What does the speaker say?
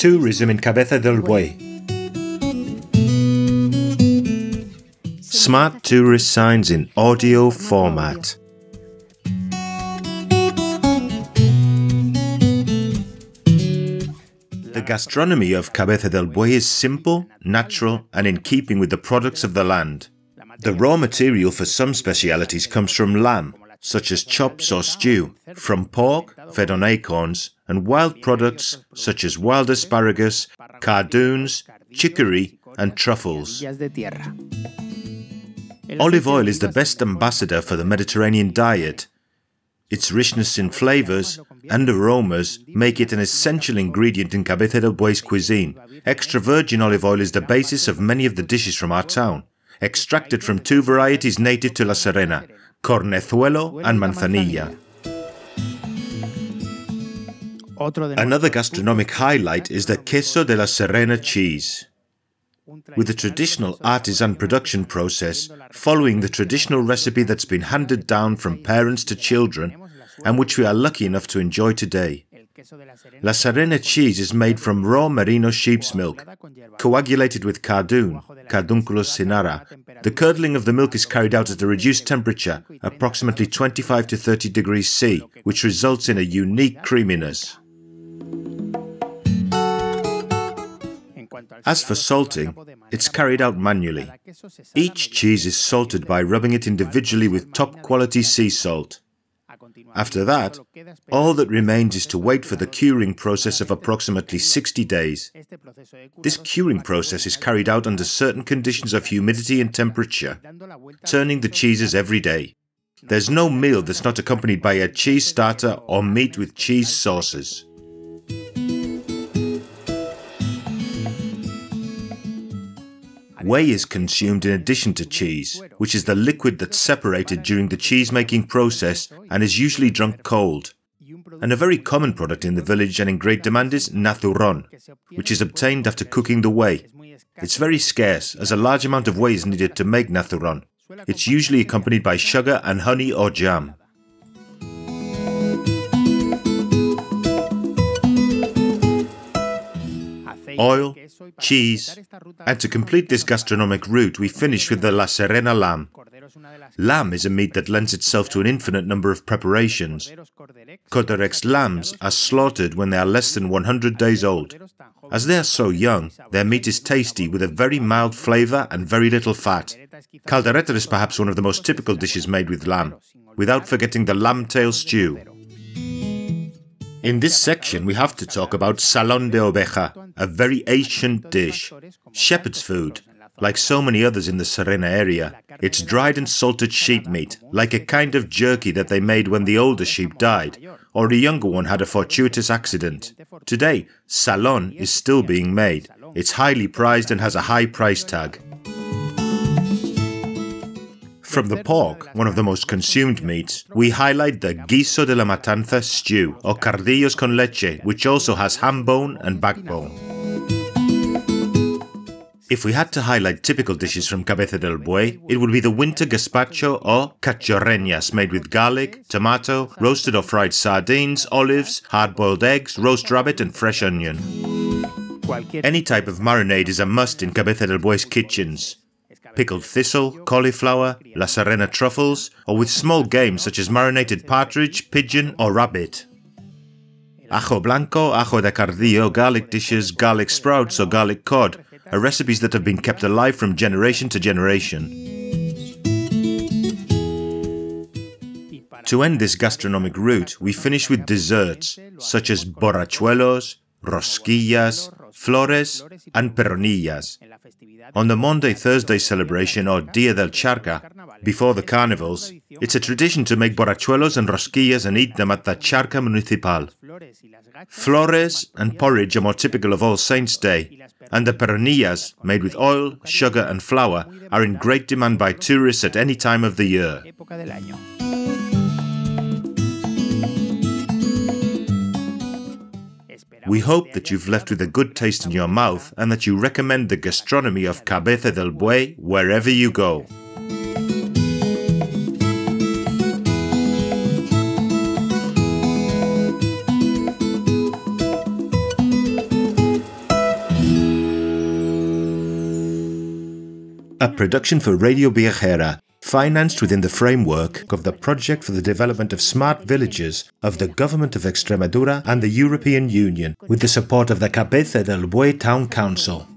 Tourism in Cabeza del Buey. Smart tourist signs in audio format. The gastronomy of Cabeza del Buey is simple, natural, and in keeping with the products of the land. The raw material for some specialities comes from lamb, such as chops or stew, from pork, fed on acorns, and wild products such as wild asparagus, cardoons, chicory, and truffles. Olive oil is the best ambassador for the Mediterranean diet. Its richness in flavors and aromas make it an essential ingredient in Cabeza del Buey's cuisine. Extra virgin olive oil is the basis of many of the dishes from our town, extracted from two varieties native to La Serena, cornezuelo and manzanilla. Another gastronomic highlight is the queso de la Serena cheese. With the traditional artisan production process, following the traditional recipe that's been handed down from parents to children and which we are lucky enough to enjoy today. La Serena cheese is made from raw merino sheep's milk, coagulated with cardoon, Cardunculus cynara. The curdling of the milk is carried out at a reduced temperature, approximately 25 to 30 degrees C, which results in a unique creaminess. As for salting, it's carried out manually. Each cheese is salted by rubbing it individually with top quality sea salt. After that, all that remains is to wait for the curing process of approximately 60 days. This curing process is carried out under certain conditions of humidity and temperature, turning the cheeses every day. There's no meal that's not accompanied by a cheese starter or meat with cheese sauces. Whey is consumed in addition to cheese, which is the liquid that's separated during the cheese making process and is usually drunk cold. And a very common product in the village and in great demand is nathuron, which is obtained after cooking the whey. It's very scarce, as a large amount of whey is needed to make nathuron. It's usually accompanied by sugar and honey or jam. Oil, cheese, and to complete this gastronomic route, we finish with the La Serena lamb. Lamb is a meat that lends itself to an infinite number of preparations. Corderex lambs are slaughtered when they are less than 100 days old. As they are so young, their meat is tasty with a very mild flavor and very little fat. Caldereta is perhaps one of the most typical dishes made with lamb, without forgetting the lamb tail stew. In this section, we have to talk about salón de oveja, a very ancient dish, shepherd's food. Like so many others in the Serena area, it's dried and salted sheep meat, like a kind of jerky that they made when the older sheep died, or a younger one had a fortuitous accident. Today, salón is still being made. It's highly prized and has a high price tag. From the pork, one of the most consumed meats, we highlight the guiso de la matanza stew, or cardillos con leche, which also has ham bone and backbone. If we had to highlight typical dishes from Cabeza del Buey, it would be the winter gazpacho or cachorreñas made with garlic, tomato, roasted or fried sardines, olives, hard-boiled eggs, roast rabbit and fresh onion. Any type of marinade is a must in Cabeza del Buey's kitchens pickled thistle, cauliflower, La Serena truffles, or with small game such as marinated partridge, pigeon, or rabbit. Ajo blanco, ajo de cardillo, garlic dishes, garlic sprouts, or garlic cod are recipes that have been kept alive from generation to generation. To end this gastronomic route, we finish with desserts such as borrachuelos, rosquillas, flores, and perrunillas. On the Monday Thursday celebration or Dia del Charca, before the carnivals, it's a tradition to make borrachuelos and rosquillas and eat them at the Charca Municipal. Flores and porridge are more typical of All Saints' Day, and the perrunillas, made with oil, sugar, and flour, are in great demand by tourists at any time of the year. We hope that you've left with a good taste in your mouth and that you recommend the gastronomy of Cabeza del Buey wherever you go. A production for Radio Viajera financed within the framework of the Project for the Development of Smart Villages of the Government of Extremadura and the European Union, with the support of the Cabeza del Buey Town Council.